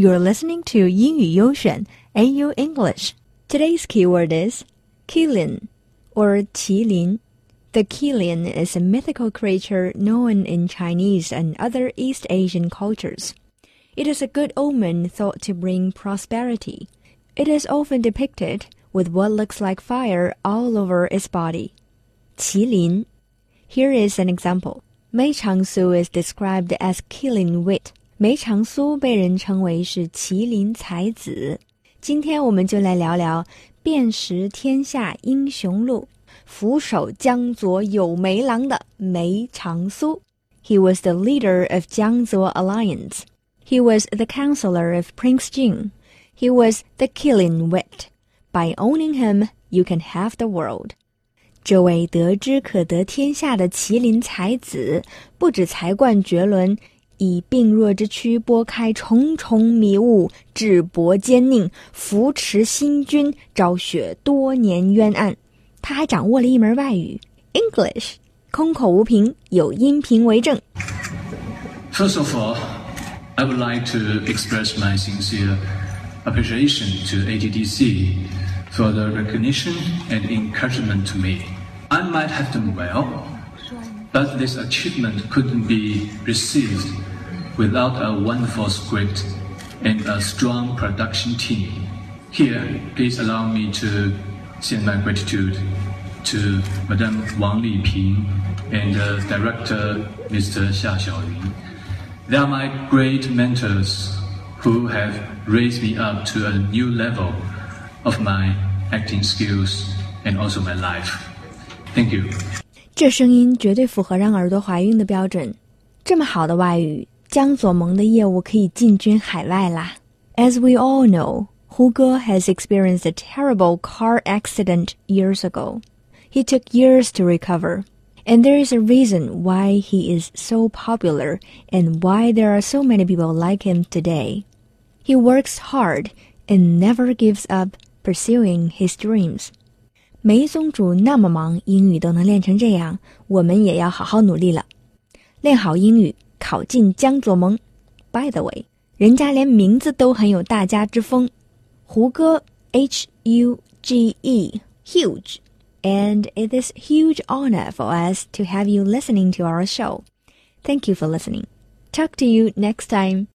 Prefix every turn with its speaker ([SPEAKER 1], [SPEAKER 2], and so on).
[SPEAKER 1] You're listening to 英语优选 AU English. Today's keyword is Kylin or Qilin. The Kylin is a mythical creature known in Chinese and other East Asian cultures. It is a good omen thought to bring prosperity. It is often depicted with what looks like fire all over its body. Qilin. Here is an example. Mei Changsu is described as Kylin wit 梅长苏被人称为是麒麟才子。今天我们就来聊聊《辨识天下英雄录》，俯首江左有梅郎的梅长苏。He was the leader of Jiangzuo alliance. He was the counselor of Prince Jing. He was the killing wit. By owning him, you can have the world. 这位得之可得天下的麒麟才子，不止才冠绝伦。以病弱之躯拨开重重迷雾，智博奸佞，扶持新君，昭雪多年冤案。他还掌握了一门外语，English，空口无凭，有音频为证。
[SPEAKER 2] First of all, I would like to express my sincere appreciation to ATDC for the recognition and encouragement to me. I might have done well, but this achievement couldn't be received without a wonderful script and a strong production team. Here, please allow me to send my gratitude to Madame Wang Liping and uh, director Mr. Xia Xiaoyun. They are my great mentors who have raised me up to a new level of my acting skills and also my life. Thank you.
[SPEAKER 1] 这声音绝对符合让耳朵怀孕的标准。这么好的外语， 江左盟的业务可以进军海外啦。As we all know, Hu Ge has experienced a terrible car accident years ago. He took years to recover. And there is a reason why he is so popular and why there are so many people like him today. He works hard and never gives up pursuing his dreams. 梅宗主那么忙，英语都能练成这样，我们也要好好努力了，练好英语。 考进江左盟。By the way，人家连名字都很有大家之风，胡歌 H U G E huge。And it is huge honor for us to have you listening to our show. Thank you for listening. Talk to you next time.